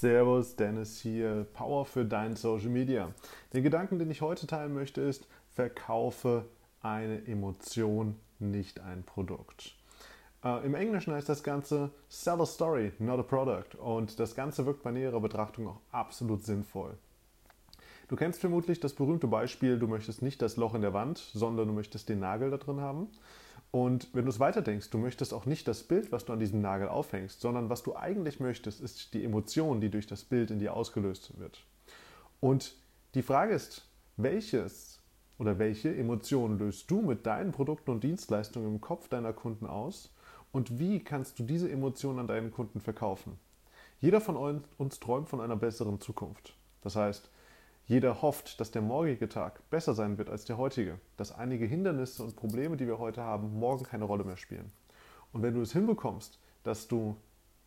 Servus, Dennis hier, Power für dein Social Media. Den Gedanken, den ich heute teilen möchte, ist, verkaufe eine Emotion, nicht ein Produkt. Äh, Im Englischen heißt das Ganze Sell a Story, not a Product. Und das Ganze wirkt bei näherer Betrachtung auch absolut sinnvoll. Du kennst vermutlich das berühmte Beispiel, du möchtest nicht das Loch in der Wand, sondern du möchtest den Nagel da drin haben. Und wenn du es weiterdenkst, du möchtest auch nicht das Bild, was du an diesem Nagel aufhängst, sondern was du eigentlich möchtest, ist die Emotion, die durch das Bild in dir ausgelöst wird. Und die Frage ist, welches oder welche Emotionen löst du mit deinen Produkten und Dienstleistungen im Kopf deiner Kunden aus und wie kannst du diese Emotionen an deinen Kunden verkaufen? Jeder von uns träumt von einer besseren Zukunft. Das heißt, jeder hofft, dass der morgige Tag besser sein wird als der heutige, dass einige Hindernisse und Probleme, die wir heute haben, morgen keine Rolle mehr spielen. Und wenn du es hinbekommst, dass du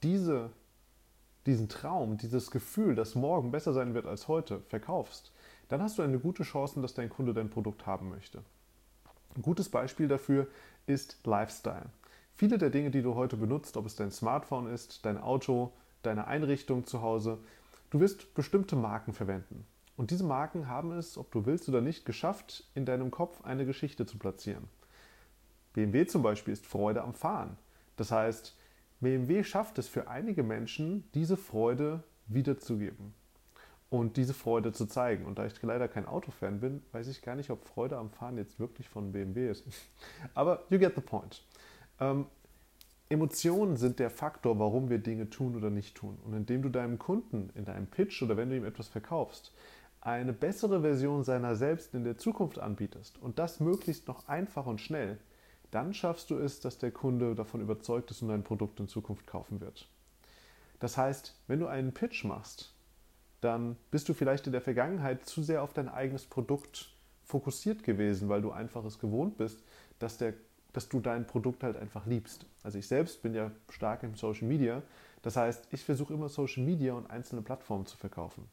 diese, diesen Traum, dieses Gefühl, dass morgen besser sein wird als heute, verkaufst, dann hast du eine gute Chance, dass dein Kunde dein Produkt haben möchte. Ein gutes Beispiel dafür ist Lifestyle. Viele der Dinge, die du heute benutzt, ob es dein Smartphone ist, dein Auto, deine Einrichtung zu Hause, du wirst bestimmte Marken verwenden. Und diese Marken haben es, ob du willst oder nicht, geschafft, in deinem Kopf eine Geschichte zu platzieren. BMW zum Beispiel ist Freude am Fahren. Das heißt, BMW schafft es für einige Menschen, diese Freude wiederzugeben und diese Freude zu zeigen. Und da ich leider kein Autofan bin, weiß ich gar nicht, ob Freude am Fahren jetzt wirklich von BMW ist. Aber you get the point. Ähm, Emotionen sind der Faktor, warum wir Dinge tun oder nicht tun. Und indem du deinem Kunden in deinem Pitch oder wenn du ihm etwas verkaufst, eine bessere Version seiner selbst in der Zukunft anbietest und das möglichst noch einfach und schnell, dann schaffst du es, dass der Kunde davon überzeugt ist und dein Produkt in Zukunft kaufen wird. Das heißt, wenn du einen Pitch machst, dann bist du vielleicht in der Vergangenheit zu sehr auf dein eigenes Produkt fokussiert gewesen, weil du einfach es gewohnt bist, dass, der, dass du dein Produkt halt einfach liebst. Also ich selbst bin ja stark im Social Media. Das heißt, ich versuche immer Social Media und einzelne Plattformen zu verkaufen.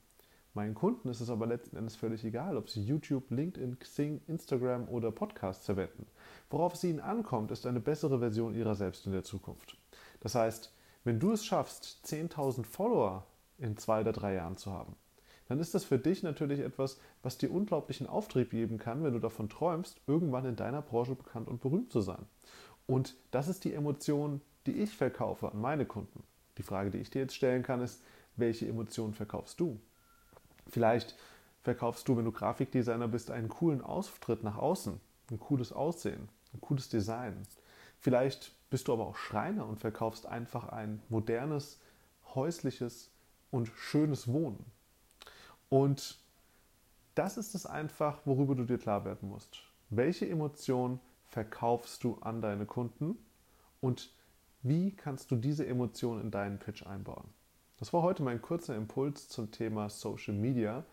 Meinen Kunden ist es aber letzten Endes völlig egal, ob sie YouTube, LinkedIn, Xing, Instagram oder Podcasts verwenden. Worauf es ihnen ankommt, ist eine bessere Version ihrer selbst in der Zukunft. Das heißt, wenn du es schaffst, 10.000 Follower in zwei oder drei Jahren zu haben, dann ist das für dich natürlich etwas, was dir unglaublichen Auftrieb geben kann, wenn du davon träumst, irgendwann in deiner Branche bekannt und berühmt zu sein. Und das ist die Emotion, die ich verkaufe an meine Kunden. Die Frage, die ich dir jetzt stellen kann, ist, welche Emotionen verkaufst du? Vielleicht verkaufst du, wenn du Grafikdesigner bist, einen coolen Auftritt nach außen, ein cooles Aussehen, ein cooles Design. Vielleicht bist du aber auch Schreiner und verkaufst einfach ein modernes, häusliches und schönes Wohnen. Und das ist es einfach, worüber du dir klar werden musst. Welche Emotion verkaufst du an deine Kunden und wie kannst du diese Emotion in deinen Pitch einbauen? Das war heute mein kurzer Impuls zum Thema Social Media,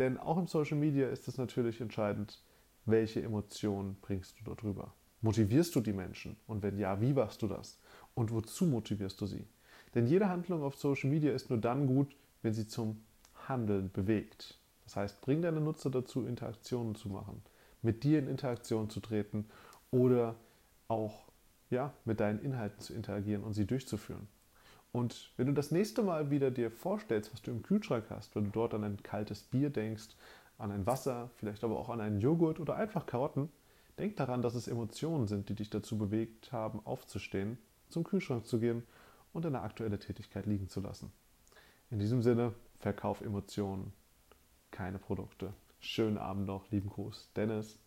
denn auch im Social Media ist es natürlich entscheidend, welche Emotionen bringst du dort rüber. Motivierst du die Menschen? Und wenn ja, wie machst du das? Und wozu motivierst du sie? Denn jede Handlung auf Social Media ist nur dann gut, wenn sie zum Handeln bewegt. Das heißt, bring deine Nutzer dazu, Interaktionen zu machen, mit dir in Interaktion zu treten oder auch ja, mit deinen Inhalten zu interagieren und sie durchzuführen. Und wenn du das nächste Mal wieder dir vorstellst, was du im Kühlschrank hast, wenn du dort an ein kaltes Bier denkst, an ein Wasser, vielleicht aber auch an einen Joghurt oder einfach Karotten, denk daran, dass es Emotionen sind, die dich dazu bewegt haben, aufzustehen, zum Kühlschrank zu gehen und deine aktuelle Tätigkeit liegen zu lassen. In diesem Sinne, verkauf Emotionen, keine Produkte. Schönen Abend noch, lieben Gruß, Dennis.